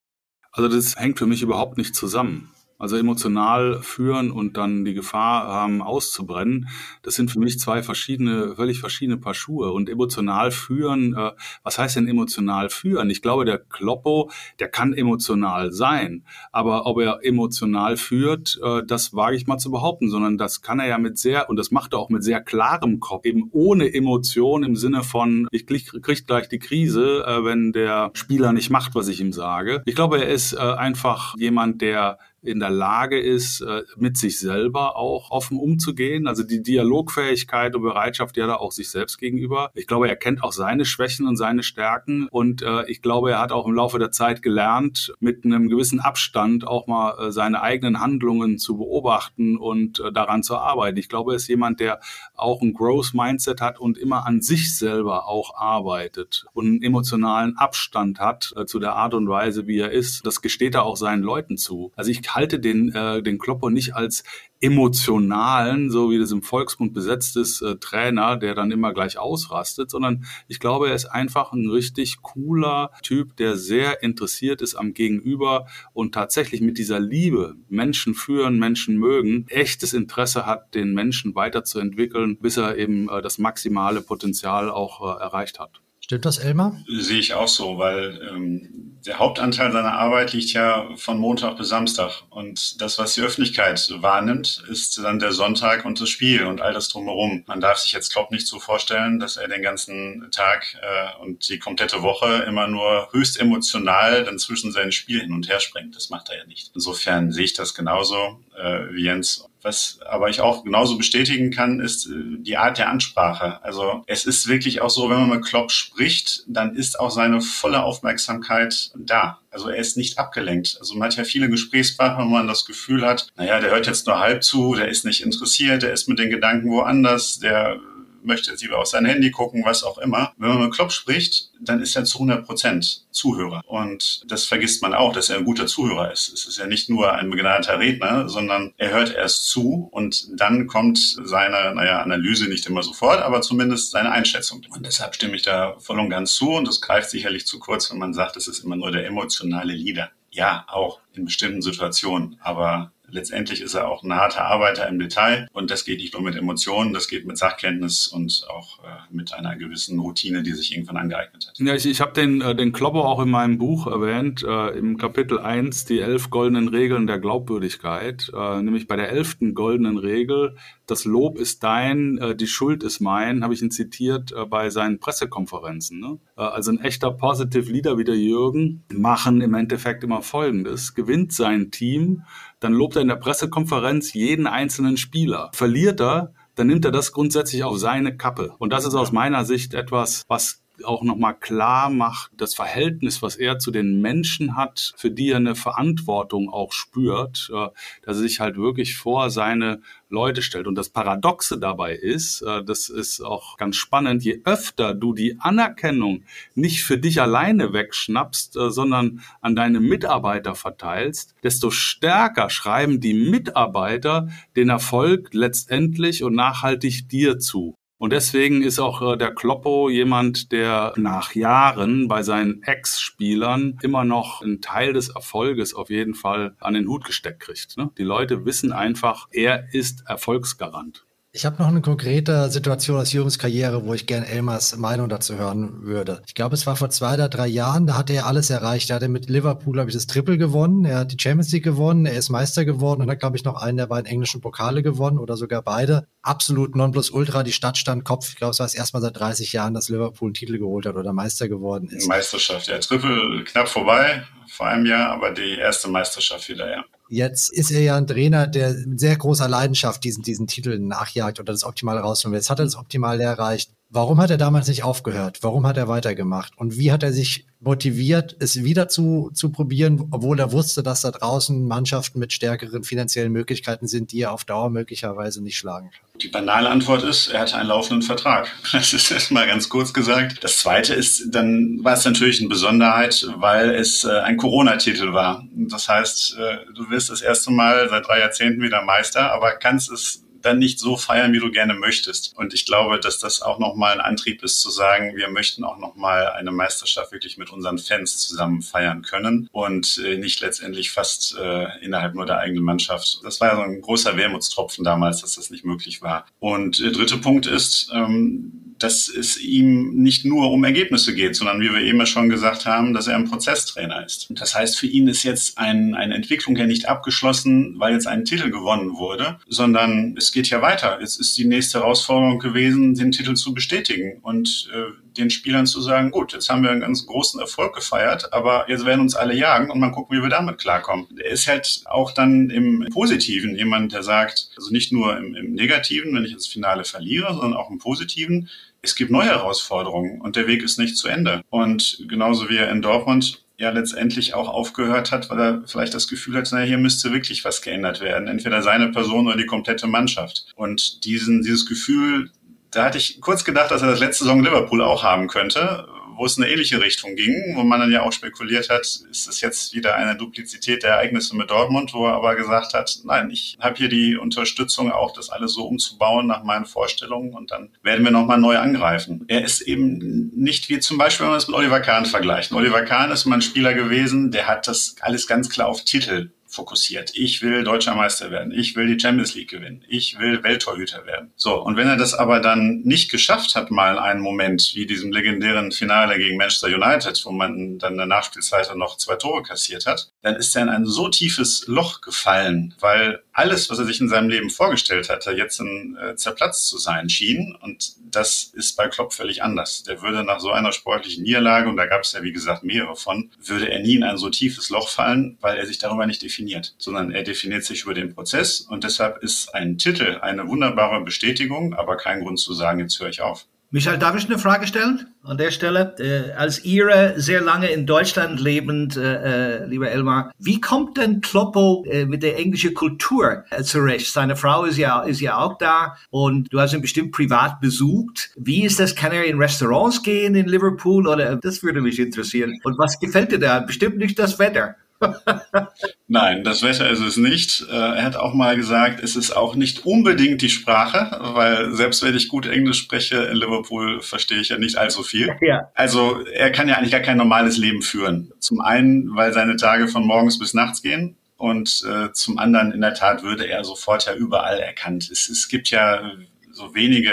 Also das hängt für mich überhaupt nicht zusammen. Also emotional führen und dann die Gefahr haben, auszubrennen, das sind für mich zwei verschiedene, völlig verschiedene Paar Schuhe. Und emotional führen, äh, was heißt denn emotional führen? Ich glaube, der Kloppo, der kann emotional sein. Aber ob er emotional führt, äh, das wage ich mal zu behaupten, sondern das kann er ja mit sehr, und das macht er auch mit sehr klarem Kopf, eben ohne Emotion im Sinne von, ich krieg, krieg gleich die Krise, äh, wenn der Spieler nicht macht, was ich ihm sage. Ich glaube, er ist äh, einfach jemand, der in der Lage ist, äh, mit sich selber auch offen umzugehen. Also die Dialogfähigkeit und Bereitschaft, hat er auch sich selbst gegenüber. Ich glaube, er kennt auch seine Schwächen und seine Stärken. Und äh, ich glaube, er hat auch im Laufe der Zeit gelernt, mit einem gewissen Abstand auch mal äh, seine eigenen Handlungen zu beobachten und daran zu arbeiten. Ich glaube, er ist jemand, der auch ein Growth Mindset hat und immer an sich selber auch arbeitet und einen emotionalen Abstand hat zu der Art und Weise, wie er ist. Das gesteht er auch seinen Leuten zu. Also ich halte den, äh, den Klopper nicht als emotionalen, so wie das im Volksmund besetzt ist, äh, Trainer, der dann immer gleich ausrastet, sondern ich glaube, er ist einfach ein richtig cooler Typ, der sehr interessiert ist am Gegenüber und tatsächlich mit dieser Liebe, Menschen führen, Menschen mögen, echtes Interesse hat, den Menschen weiterzuentwickeln, bis er eben äh, das maximale Potenzial auch äh, erreicht hat. Stimmt das, Elmar? Sehe ich auch so, weil ähm, der Hauptanteil seiner Arbeit liegt ja von Montag bis Samstag. Und das, was die Öffentlichkeit wahrnimmt, ist dann der Sonntag und das Spiel und all das drumherum. Man darf sich jetzt, glaube nicht so vorstellen, dass er den ganzen Tag äh, und die komplette Woche immer nur höchst emotional dann zwischen seinen Spielen hin und her springt. Das macht er ja nicht. Insofern sehe ich das genauso äh, wie Jens was aber ich auch genauso bestätigen kann, ist äh, die Art der Ansprache. Also es ist wirklich auch so, wenn man mit Klopp spricht, dann ist auch seine volle Aufmerksamkeit da. Also er ist nicht abgelenkt. Also man hat ja viele Gesprächspartner, wo man das Gefühl hat, naja, der hört jetzt nur halb zu, der ist nicht interessiert, der ist mit den Gedanken woanders, der möchte jetzt lieber auf sein Handy gucken, was auch immer. Wenn man mit Klopp spricht, dann ist er zu 100 Prozent Zuhörer. Und das vergisst man auch, dass er ein guter Zuhörer ist. Es ist ja nicht nur ein begnadeter Redner, sondern er hört erst zu und dann kommt seine, naja, Analyse nicht immer sofort, aber zumindest seine Einschätzung. Und deshalb stimme ich da voll und ganz zu und das greift sicherlich zu kurz, wenn man sagt, es ist immer nur der emotionale Leader. Ja, auch in bestimmten Situationen, aber letztendlich ist er auch ein harter Arbeiter im Detail und das geht nicht nur mit Emotionen, das geht mit Sachkenntnis und auch äh, mit einer gewissen Routine, die sich irgendwann angeeignet hat. Ja, ich, ich habe den, äh, den Klopper auch in meinem Buch erwähnt, äh, im Kapitel 1, die elf goldenen Regeln der Glaubwürdigkeit, äh, nämlich bei der elften goldenen Regel, das Lob ist dein, äh, die Schuld ist mein, habe ich ihn zitiert äh, bei seinen Pressekonferenzen. Ne? Äh, also ein echter Positive Leader wie der Jürgen machen im Endeffekt immer Folgendes, gewinnt sein Team, dann lobt er in der Pressekonferenz jeden einzelnen Spieler. Verliert er, dann nimmt er das grundsätzlich auf seine Kappe. Und das ist aus meiner Sicht etwas, was auch nochmal klar macht, das Verhältnis, was er zu den Menschen hat, für die er eine Verantwortung auch spürt, dass er sich halt wirklich vor seine Leute stellt. Und das Paradoxe dabei ist, äh, das ist auch ganz spannend, je öfter du die Anerkennung nicht für dich alleine wegschnappst, äh, sondern an deine Mitarbeiter verteilst, desto stärker schreiben die Mitarbeiter den Erfolg letztendlich und nachhaltig dir zu. Und deswegen ist auch äh, der Kloppo jemand, der nach Jahren bei seinen Ex-Spielern immer noch einen Teil des Erfolges auf jeden Fall an den Hut gesteckt kriegt. Ne? Die Leute wissen einfach, er ist Erfolgsgarant. Ich habe noch eine konkrete Situation aus Jürgens Karriere, wo ich gerne Elmars Meinung dazu hören würde. Ich glaube, es war vor zwei oder drei Jahren, da hat er alles erreicht. Da hat er mit Liverpool, glaube ich, das Triple gewonnen. Er hat die Champions League gewonnen, er ist Meister geworden und hat, glaube ich, noch einen der beiden englischen Pokale gewonnen oder sogar beide. Absolut Nonplusultra, die Stadt stand Kopf. Ich glaube, es war das erste Mal seit 30 Jahren, dass Liverpool einen Titel geholt hat oder Meister geworden ist. Meisterschaft, ja. Triple knapp vorbei vor einem Jahr, aber die erste Meisterschaft wieder, ja. Jetzt ist er ja ein Trainer, der mit sehr großer Leidenschaft diesen, diesen Titel nachjagt oder das Optimale rausholen will. Jetzt hat er das Optimale erreicht. Warum hat er damals nicht aufgehört? Warum hat er weitergemacht? Und wie hat er sich motiviert, es wieder zu, zu probieren, obwohl er wusste, dass da draußen Mannschaften mit stärkeren finanziellen Möglichkeiten sind, die er auf Dauer möglicherweise nicht schlagen kann? Die banale Antwort ist, er hatte einen laufenden Vertrag. Das ist erstmal ganz kurz gesagt. Das zweite ist, dann war es natürlich eine Besonderheit, weil es äh, ein Corona-Titel war. Das heißt, äh, du wirst das erste Mal seit drei Jahrzehnten wieder Meister, aber kannst es dann nicht so feiern, wie du gerne möchtest. Und ich glaube, dass das auch nochmal ein Antrieb ist zu sagen, wir möchten auch nochmal eine Meisterschaft wirklich mit unseren Fans zusammen feiern können und äh, nicht letztendlich fast äh, innerhalb nur der eigenen Mannschaft. Das war ja so ein großer Wermutstropfen damals, dass das nicht möglich war. Und der dritte Punkt ist, ähm, dass es ihm nicht nur um Ergebnisse geht, sondern wie wir eben schon gesagt haben, dass er ein Prozesstrainer ist. Das heißt, für ihn ist jetzt ein, eine Entwicklung ja nicht abgeschlossen, weil jetzt ein Titel gewonnen wurde, sondern es geht ja weiter. Es ist die nächste Herausforderung gewesen, den Titel zu bestätigen und äh, den Spielern zu sagen, gut, jetzt haben wir einen ganz großen Erfolg gefeiert, aber jetzt werden uns alle jagen und mal gucken, wie wir damit klarkommen. Er ist halt auch dann im Positiven jemand, der sagt, also nicht nur im, im Negativen, wenn ich das Finale verliere, sondern auch im Positiven, es gibt neue Herausforderungen und der Weg ist nicht zu Ende. Und genauso wie er in Dortmund ja letztendlich auch aufgehört hat, weil er vielleicht das Gefühl hat, naja, hier müsste wirklich was geändert werden. Entweder seine Person oder die komplette Mannschaft. Und diesen, dieses Gefühl, da hatte ich kurz gedacht, dass er das letzte Saison Liverpool auch haben könnte, wo es in eine ähnliche Richtung ging, wo man dann ja auch spekuliert hat, ist es jetzt wieder eine Duplizität der Ereignisse mit Dortmund, wo er aber gesagt hat, nein, ich habe hier die Unterstützung auch, das alles so umzubauen nach meinen Vorstellungen und dann werden wir nochmal neu angreifen. Er ist eben nicht wie zum Beispiel, wenn man es mit Oliver Kahn vergleicht. Oliver Kahn ist mal ein Spieler gewesen, der hat das alles ganz klar auf Titel fokussiert. Ich will deutscher Meister werden. Ich will die Champions League gewinnen. Ich will Welttorhüter werden. So. Und wenn er das aber dann nicht geschafft hat, mal einen Moment wie diesem legendären Finale gegen Manchester United, wo man dann in der Nachspielzeit noch zwei Tore kassiert hat, dann ist er in ein so tiefes Loch gefallen, weil alles, was er sich in seinem Leben vorgestellt hatte, jetzt ein, äh, zerplatzt zu sein schien. Und das ist bei Klopp völlig anders. Der würde nach so einer sportlichen Niederlage, und da gab es ja wie gesagt mehrere von, würde er nie in ein so tiefes Loch fallen, weil er sich darüber nicht definiert, sondern er definiert sich über den Prozess. Und deshalb ist ein Titel eine wunderbare Bestätigung, aber kein Grund zu sagen, jetzt höre ich auf. Michael, darf ich eine Frage stellen an der Stelle? Äh, als Ihre sehr lange in Deutschland lebend, äh, äh, lieber Elmar, wie kommt denn Kloppo äh, mit der englischen Kultur äh, zurecht? Seine Frau ist ja, ist ja auch da und du hast ihn bestimmt privat besucht. Wie ist das? Kann er in Restaurants gehen in Liverpool oder das würde mich interessieren. Und was gefällt dir da? Bestimmt nicht das Wetter. [laughs] Nein, das Wetter ist es nicht. Äh, er hat auch mal gesagt, es ist auch nicht unbedingt die Sprache, weil selbst wenn ich gut Englisch spreche, in Liverpool verstehe ich ja nicht allzu viel. [laughs] Ja. Also er kann ja eigentlich gar kein normales Leben führen. Zum einen, weil seine Tage von morgens bis nachts gehen. Und äh, zum anderen, in der Tat, würde er sofort ja überall erkannt. Es, es gibt ja so wenige,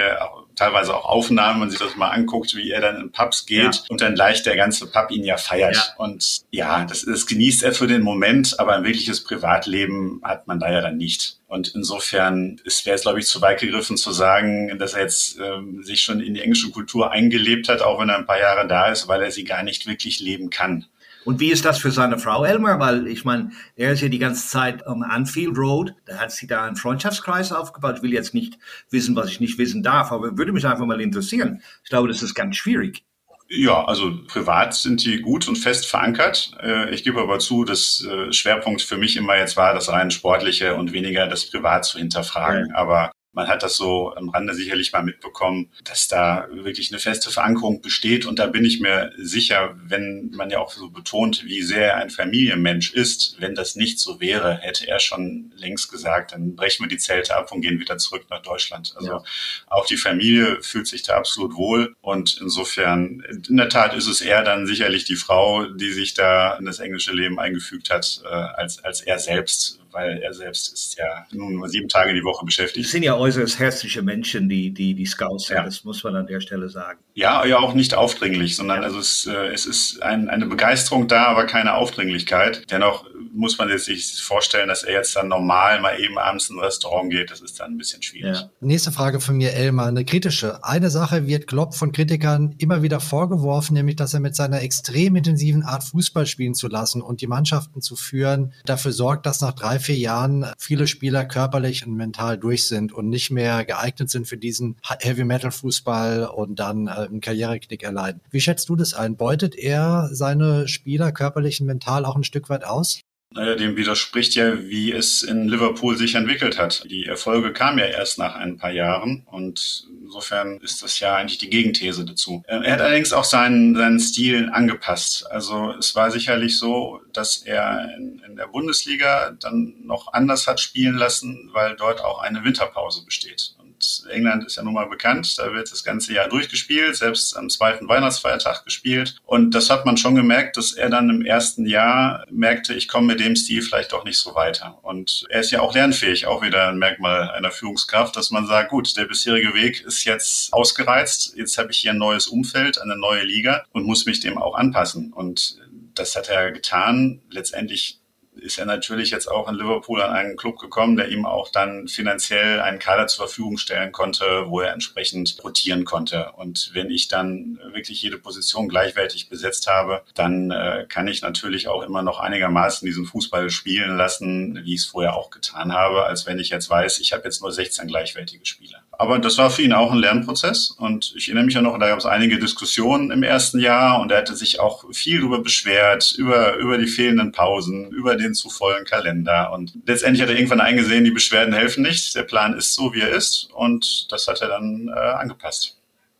teilweise auch Aufnahmen, wenn man sich das mal anguckt, wie er dann in Pubs geht ja. und dann gleich der ganze Pub ihn ja feiert. Ja. Und ja, das, das genießt er für den Moment, aber ein wirkliches Privatleben hat man da ja dann nicht. Und insofern wäre es, glaube ich, zu weit gegriffen zu sagen, dass er jetzt ähm, sich schon in die englische Kultur eingelebt hat, auch wenn er ein paar Jahre da ist, weil er sie gar nicht wirklich leben kann. Und wie ist das für seine Frau Elmar? Weil ich meine, er ist ja die ganze Zeit am Anfield Road. Da hat sie da einen Freundschaftskreis aufgebaut. Ich will jetzt nicht wissen, was ich nicht wissen darf, aber würde mich einfach mal interessieren. Ich glaube, das ist ganz schwierig. Ja, also privat sind die gut und fest verankert. Äh, ich gebe aber zu, dass äh, Schwerpunkt für mich immer jetzt war, das rein sportliche und weniger das Privat zu hinterfragen. Ja. Aber man hat das so am Rande sicherlich mal mitbekommen, dass da wirklich eine feste Verankerung besteht. Und da bin ich mir sicher, wenn man ja auch so betont, wie sehr er ein Familienmensch ist, wenn das nicht so wäre, hätte er schon längst gesagt, dann brechen wir die Zelte ab und gehen wieder zurück nach Deutschland. Also ja. auch die Familie fühlt sich da absolut wohl. Und insofern, in der Tat ist es eher dann sicherlich die Frau, die sich da in das englische Leben eingefügt hat, äh, als, als er selbst weil er selbst ist ja nun nur sieben Tage die Woche beschäftigt. Das sind ja äußerst herzliche Menschen, die, die, die Scouts sind, ja. das muss man an der Stelle sagen. Ja, ja auch nicht aufdringlich, sondern ja. also es, äh, es ist ein, eine Begeisterung da, aber keine Aufdringlichkeit. Dennoch muss man sich vorstellen, dass er jetzt dann normal mal eben abends in ein Restaurant geht. Das ist dann ein bisschen schwierig. Ja. Nächste Frage von mir, Elmar, eine kritische. Eine Sache wird Klopp von Kritikern immer wieder vorgeworfen, nämlich, dass er mit seiner extrem intensiven Art Fußball spielen zu lassen und die Mannschaften zu führen, dafür sorgt, dass nach drei, vier Jahren viele Spieler körperlich und mental durch sind und nicht mehr geeignet sind für diesen Heavy Metal Fußball und dann äh, einen Karriereknick erleiden. Wie schätzt du das ein? Beutet er seine Spieler körperlich und mental auch ein Stück weit aus? Naja, dem widerspricht ja, wie es in Liverpool sich entwickelt hat. Die Erfolge kamen ja erst nach ein paar Jahren und insofern ist das ja eigentlich die Gegenthese dazu. Er hat allerdings auch seinen, seinen Stil angepasst. Also es war sicherlich so, dass er in, in der Bundesliga dann noch anders hat spielen lassen, weil dort auch eine Winterpause besteht. England ist ja nun mal bekannt, da wird das ganze Jahr durchgespielt, selbst am zweiten Weihnachtsfeiertag gespielt. Und das hat man schon gemerkt, dass er dann im ersten Jahr merkte, ich komme mit dem Stil vielleicht doch nicht so weiter. Und er ist ja auch lernfähig, auch wieder ein Merkmal einer Führungskraft, dass man sagt, gut, der bisherige Weg ist jetzt ausgereizt, jetzt habe ich hier ein neues Umfeld, eine neue Liga und muss mich dem auch anpassen. Und das hat er getan. Letztendlich ist er natürlich jetzt auch in Liverpool an einen Club gekommen, der ihm auch dann finanziell einen Kader zur Verfügung stellen konnte, wo er entsprechend rotieren konnte. Und wenn ich dann wirklich jede Position gleichwertig besetzt habe, dann äh, kann ich natürlich auch immer noch einigermaßen diesen Fußball spielen lassen, wie ich es vorher auch getan habe, als wenn ich jetzt weiß, ich habe jetzt nur 16 gleichwertige Spieler. Aber das war für ihn auch ein Lernprozess und ich erinnere mich ja noch, da gab es einige Diskussionen im ersten Jahr und er hatte sich auch viel darüber beschwert, über, über die fehlenden Pausen, über den zu vollen Kalender und letztendlich hat er irgendwann eingesehen, die Beschwerden helfen nicht, der Plan ist so, wie er ist und das hat er dann äh, angepasst.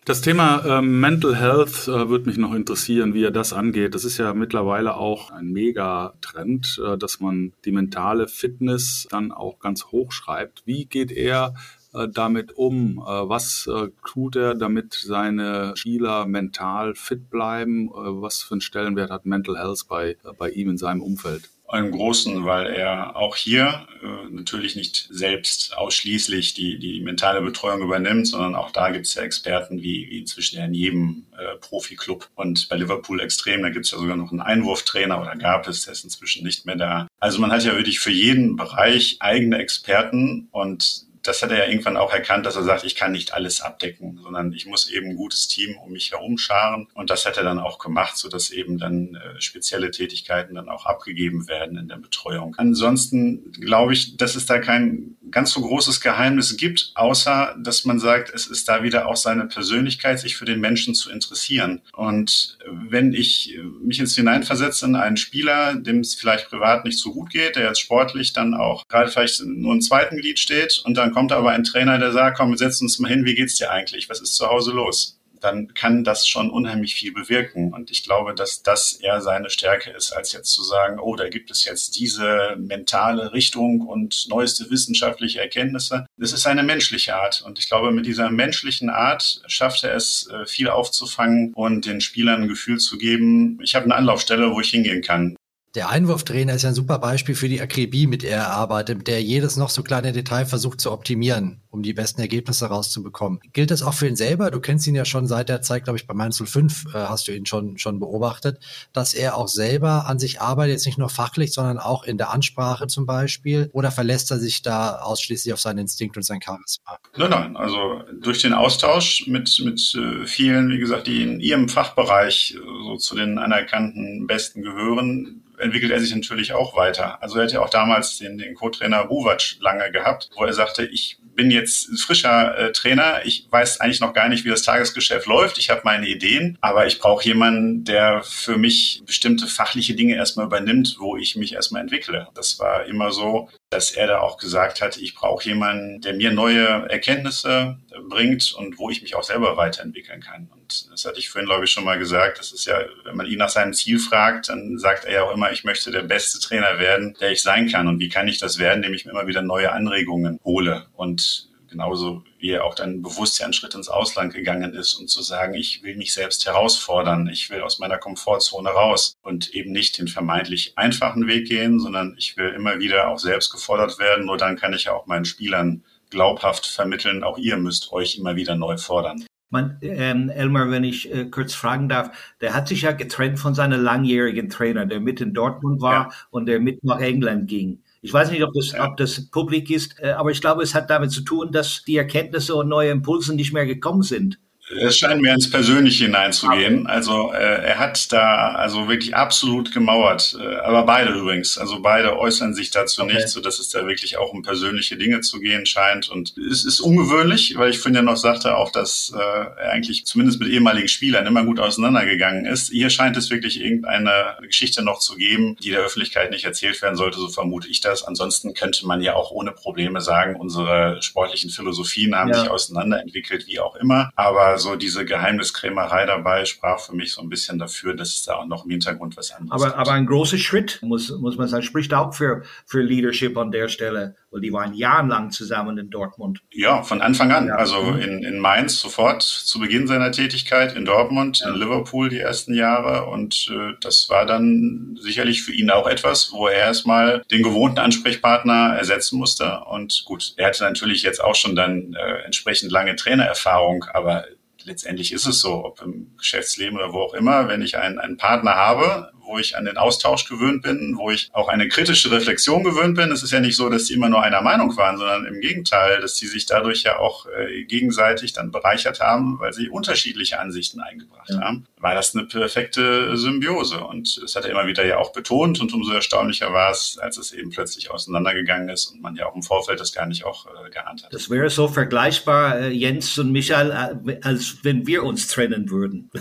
Das Thema äh, Mental Health äh, würde mich noch interessieren, wie er das angeht. Das ist ja mittlerweile auch ein Megatrend, äh, dass man die mentale Fitness dann auch ganz hoch schreibt. Wie geht er äh, damit um? Äh, was äh, tut er, damit seine Spieler mental fit bleiben? was für einen Stellenwert hat Mental Health bei, bei ihm in seinem Umfeld? einen großen, weil er auch hier natürlich nicht selbst ausschließlich die, die mentale Betreuung übernimmt, sondern auch da gibt es ja Experten wie, wie inzwischen in jedem Profiklub und bei Liverpool extrem, da gibt es ja sogar noch einen Einwurftrainer oder gab es, der ist inzwischen nicht mehr da. Also man hat ja wirklich für jeden Bereich eigene Experten und das hat er ja irgendwann auch erkannt, dass er sagt, ich kann nicht alles abdecken, sondern ich muss eben ein gutes Team um mich herum scharen. Und das hat er dann auch gemacht, sodass eben dann äh, spezielle Tätigkeiten dann auch abgegeben werden in der Betreuung. Ansonsten glaube ich, dass es da kein ganz so großes Geheimnis gibt, außer dass man sagt, es ist da wieder auch seine Persönlichkeit, sich für den Menschen zu interessieren. Und wenn ich mich jetzt hineinversetze in einen Spieler, dem es vielleicht privat nicht so gut geht, der jetzt sportlich dann auch gerade vielleicht nur im zweiten Glied steht und dann kommt aber ein Trainer, der sagt, komm, setzen uns mal hin, wie geht's dir eigentlich? Was ist zu Hause los? Dann kann das schon unheimlich viel bewirken. Und ich glaube, dass das eher seine Stärke ist, als jetzt zu sagen, oh, da gibt es jetzt diese mentale Richtung und neueste wissenschaftliche Erkenntnisse. Das ist eine menschliche Art. Und ich glaube, mit dieser menschlichen Art schafft er es, äh, viel aufzufangen und den Spielern ein Gefühl zu geben, ich habe eine Anlaufstelle, wo ich hingehen kann. Der Einwurftrainer ist ja ein super Beispiel für die Akribie, mit der er arbeitet, mit der jedes noch so kleine Detail versucht zu optimieren, um die besten Ergebnisse rauszubekommen. Gilt das auch für ihn selber? Du kennst ihn ja schon seit der Zeit, glaube ich, bei Mainz 05 äh, hast du ihn schon, schon beobachtet, dass er auch selber an sich arbeitet, jetzt nicht nur fachlich, sondern auch in der Ansprache zum Beispiel. Oder verlässt er sich da ausschließlich auf seinen Instinkt und sein Charisma? Nein, nein. Also durch den Austausch mit, mit äh, vielen, wie gesagt, die in ihrem Fachbereich äh, so zu den anerkannten Besten gehören, entwickelt er sich natürlich auch weiter. Also er hat ja auch damals den, den Co-Trainer Buvac lange gehabt, wo er sagte, ich bin jetzt frischer äh, Trainer. Ich weiß eigentlich noch gar nicht, wie das Tagesgeschäft läuft. Ich habe meine Ideen, aber ich brauche jemanden, der für mich bestimmte fachliche Dinge erstmal übernimmt, wo ich mich erstmal entwickle. Das war immer so, dass er da auch gesagt hat, ich brauche jemanden, der mir neue Erkenntnisse bringt und wo ich mich auch selber weiterentwickeln kann. Und das hatte ich vorhin, glaube ich, schon mal gesagt. Das ist ja, wenn man ihn nach seinem Ziel fragt, dann sagt er ja auch immer, ich möchte der beste Trainer werden, der ich sein kann. Und wie kann ich das werden, indem ich mir immer wieder neue Anregungen hole und genauso wie er auch dann bewusst ja einen Schritt ins Ausland gegangen ist, um zu sagen, ich will mich selbst herausfordern, ich will aus meiner Komfortzone raus und eben nicht den vermeintlich einfachen Weg gehen, sondern ich will immer wieder auch selbst gefordert werden. Nur dann kann ich ja auch meinen Spielern glaubhaft vermitteln, auch ihr müsst euch immer wieder neu fordern. Man, ähm, Elmar, wenn ich äh, kurz fragen darf, der hat sich ja getrennt von seinem langjährigen Trainer, der mit in Dortmund war ja. und der mit nach England ging. Ich weiß nicht, ob das, ja. ob das publik ist, äh, aber ich glaube, es hat damit zu tun, dass die Erkenntnisse und neue Impulse nicht mehr gekommen sind. Es scheint mir ins Persönliche hineinzugehen. Also äh, er hat da also wirklich absolut gemauert. Äh, aber beide übrigens. Also beide äußern sich dazu okay. nicht, so dass es da wirklich auch um persönliche Dinge zu gehen scheint. Und es ist ungewöhnlich, weil ich finde ja noch sagte auch, dass äh, er eigentlich zumindest mit ehemaligen Spielern immer gut auseinandergegangen ist. Hier scheint es wirklich irgendeine Geschichte noch zu geben, die der Öffentlichkeit nicht erzählt werden sollte, so vermute ich das. Ansonsten könnte man ja auch ohne Probleme sagen, unsere sportlichen Philosophien haben ja. sich auseinanderentwickelt, wie auch immer. Aber so diese Geheimniskrämerei dabei sprach für mich so ein bisschen dafür, dass es da auch noch im Hintergrund was anderes aber, gibt. Aber ein großer Schritt, muss, muss man sagen, spricht auch für, für Leadership an der Stelle, weil die waren jahrelang zusammen in Dortmund. Ja, von Anfang an. Ja. Also mhm. in, in Mainz sofort zu Beginn seiner Tätigkeit, in Dortmund, ja. in Liverpool die ersten Jahre. Und äh, das war dann sicherlich für ihn auch etwas, wo er erstmal den gewohnten Ansprechpartner ersetzen musste. Und gut, er hatte natürlich jetzt auch schon dann äh, entsprechend lange Trainererfahrung, aber letztendlich ist es so, ob im Geschäftsleben oder wo auch immer, wenn ich einen, einen Partner habe, wo ich an den Austausch gewöhnt bin, wo ich auch eine kritische Reflexion gewöhnt bin. Es ist ja nicht so, dass die immer nur einer Meinung waren, sondern im Gegenteil, dass die sich dadurch ja auch äh, gegenseitig dann bereichert haben, weil sie unterschiedliche Ansichten eingebracht ja. haben. War das eine perfekte Symbiose und das hat er immer wieder ja auch betont und umso erstaunlicher war es, als es eben plötzlich auseinandergegangen ist und man ja auch im Vorfeld das gar nicht auch äh, geahnt hat. Das wäre so vergleichbar, äh, Jens und Michael, äh, als wenn wir uns trennen würden. [laughs]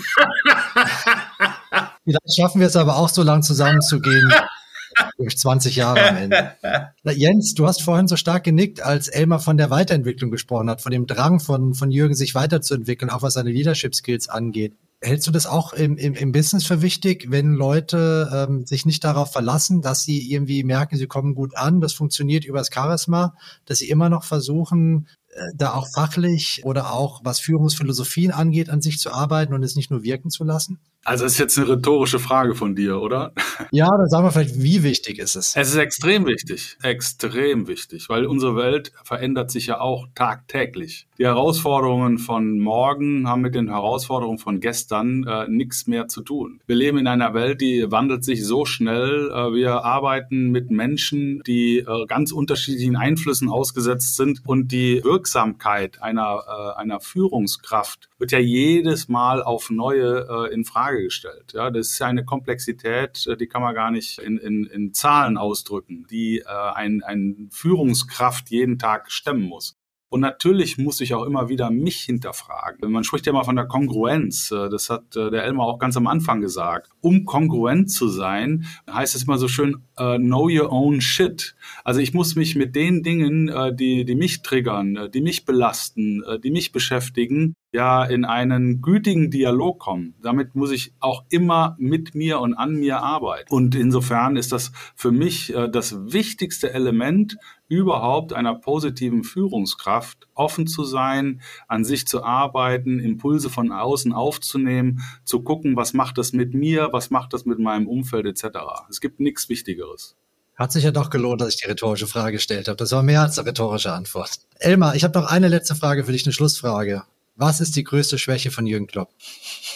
Vielleicht schaffen wir es aber auch so lang zusammenzugehen. [laughs] durch 20 Jahre am Ende. [laughs] Jens, du hast vorhin so stark genickt, als Elmar von der Weiterentwicklung gesprochen hat, von dem Drang von, von Jürgen, sich weiterzuentwickeln, auch was seine Leadership Skills angeht. Hältst du das auch im, im, im Business für wichtig, wenn Leute ähm, sich nicht darauf verlassen, dass sie irgendwie merken, sie kommen gut an, das funktioniert übers Charisma, dass sie immer noch versuchen, äh, da auch fachlich oder auch was Führungsphilosophien angeht, an sich zu arbeiten und es nicht nur wirken zu lassen? Also ist jetzt eine rhetorische Frage von dir, oder? Ja, dann sagen wir vielleicht, wie wichtig ist es? Es ist extrem wichtig, extrem wichtig, weil unsere Welt verändert sich ja auch tagtäglich. Die Herausforderungen von morgen haben mit den Herausforderungen von gestern äh, nichts mehr zu tun. Wir leben in einer Welt, die wandelt sich so schnell. Äh, wir arbeiten mit Menschen, die äh, ganz unterschiedlichen Einflüssen ausgesetzt sind und die Wirksamkeit einer, äh, einer Führungskraft wird ja jedes Mal auf neue äh, in Frage gestellt. Ja, das ist eine Komplexität, äh, die kann man gar nicht in, in, in Zahlen ausdrücken, die äh, ein, ein Führungskraft jeden Tag stemmen muss. Und natürlich muss ich auch immer wieder mich hinterfragen. Man spricht ja immer von der Kongruenz. Äh, das hat äh, der Elmar auch ganz am Anfang gesagt. Um kongruent zu sein, heißt es immer so schön, uh, know your own shit. Also ich muss mich mit den Dingen, die, die mich triggern, die mich belasten, die mich beschäftigen, ja in einen gütigen Dialog kommen. Damit muss ich auch immer mit mir und an mir arbeiten. Und insofern ist das für mich äh, das wichtigste Element überhaupt einer positiven Führungskraft, offen zu sein, an sich zu arbeiten, Impulse von außen aufzunehmen, zu gucken, was macht das mit mir, was macht das mit meinem Umfeld etc. Es gibt nichts Wichtigeres. Hat sich ja doch gelohnt, dass ich die rhetorische Frage gestellt habe. Das war mehr als eine rhetorische Antwort. Elmar, ich habe noch eine letzte Frage für dich, eine Schlussfrage. Was ist die größte Schwäche von Jürgen Klopp?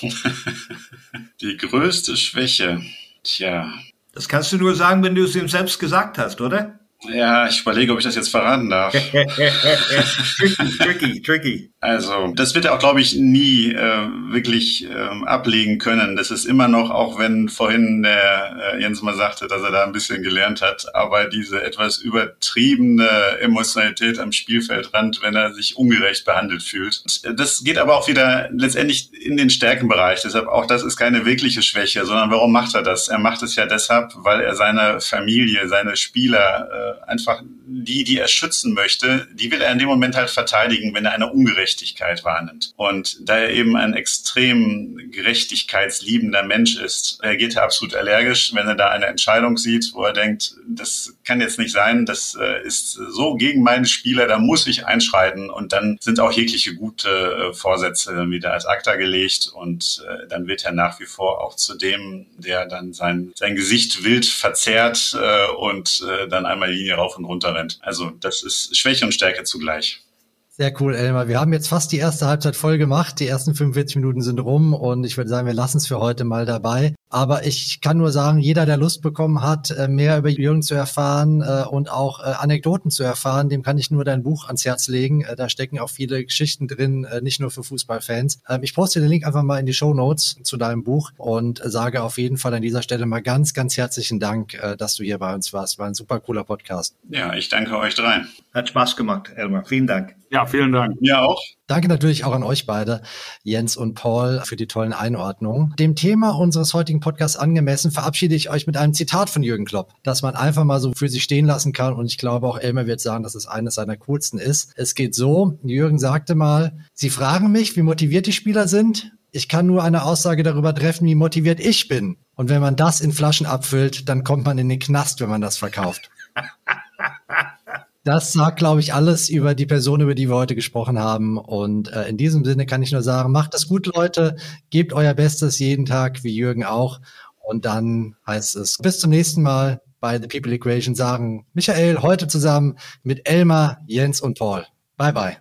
[laughs] die größte Schwäche. Tja. Das kannst du nur sagen, wenn du es ihm selbst gesagt hast, oder? Ja, ich überlege, ob ich das jetzt verraten darf. tricky, tricky, tricky. [laughs] Also, das wird er auch, glaube ich, nie äh, wirklich ähm, ablegen können. Das ist immer noch, auch wenn vorhin der äh, Jens mal sagte, dass er da ein bisschen gelernt hat, aber diese etwas übertriebene Emotionalität am Spielfeldrand, wenn er sich ungerecht behandelt fühlt. Das geht aber auch wieder letztendlich in den Stärkenbereich. Deshalb auch das ist keine wirkliche Schwäche, sondern warum macht er das? Er macht es ja deshalb, weil er seine Familie, seine Spieler äh, einfach die, die er schützen möchte, die will er in dem Moment halt verteidigen, wenn er eine Ungerechtigkeit wahrnimmt. Und da er eben ein extrem gerechtigkeitsliebender Mensch ist, reagiert er absolut allergisch, wenn er da eine Entscheidung sieht, wo er denkt, das kann jetzt nicht sein, das äh, ist so gegen meine Spieler, da muss ich einschreiten. Und dann sind auch jegliche gute äh, Vorsätze wieder als Akta gelegt und äh, dann wird er nach wie vor auch zu dem, der dann sein, sein Gesicht wild verzerrt und dann einmal Linie rauf und runter rennt. Also das ist Schwäche und Stärke zugleich. Sehr cool, Elmar. Wir haben jetzt fast die erste Halbzeit voll gemacht. Die ersten 45 Minuten sind rum und ich würde sagen, wir lassen es für heute mal dabei. Aber ich kann nur sagen, jeder, der Lust bekommen hat, äh, mehr über Jürgen zu erfahren äh, und auch äh, Anekdoten zu erfahren, dem kann ich nur dein Buch ans Herz legen. Da stecken auch viele Geschichten drin, nicht nur für Fußballfans. Ähm, ich poste den Link einfach mal in die Show Notes zu deinem Buch und sage auf jeden Fall an dieser Stelle mal ganz, ganz herzlichen Dank, dass du hier bei uns warst. War ein super cooler Podcast. Ja, ich danke euch dreien. Hat Spaß gemacht, Elmar. Vielen Dank. Ja, vielen Dank. Mir auch. Danke natürlich auch an euch beide, Jens und Paul, für die tollen Einordnungen. Dem Thema unseres heutigen Podcasts angemessen verabschiede ich euch mit einem Zitat von Jürgen Klopp, das man einfach mal so für sich stehen lassen kann. Und ich glaube, auch Elmer wird sagen, dass es eines seiner coolsten ist. Es geht so, Jürgen sagte mal, Sie fragen mich, wie motiviert die Spieler sind. Ich kann nur eine Aussage darüber treffen, wie motiviert ich bin. Und wenn man das in Flaschen abfüllt, dann kommt man in den Knast, wenn man das verkauft. Das sagt, glaube ich, alles über die Person, über die wir heute gesprochen haben. Und äh, in diesem Sinne kann ich nur sagen, macht es gut, Leute. Gebt euer Bestes jeden Tag, wie Jürgen auch. Und dann heißt es bis zum nächsten Mal bei The People Equation sagen Michael heute zusammen mit Elmar, Jens und Paul. Bye bye.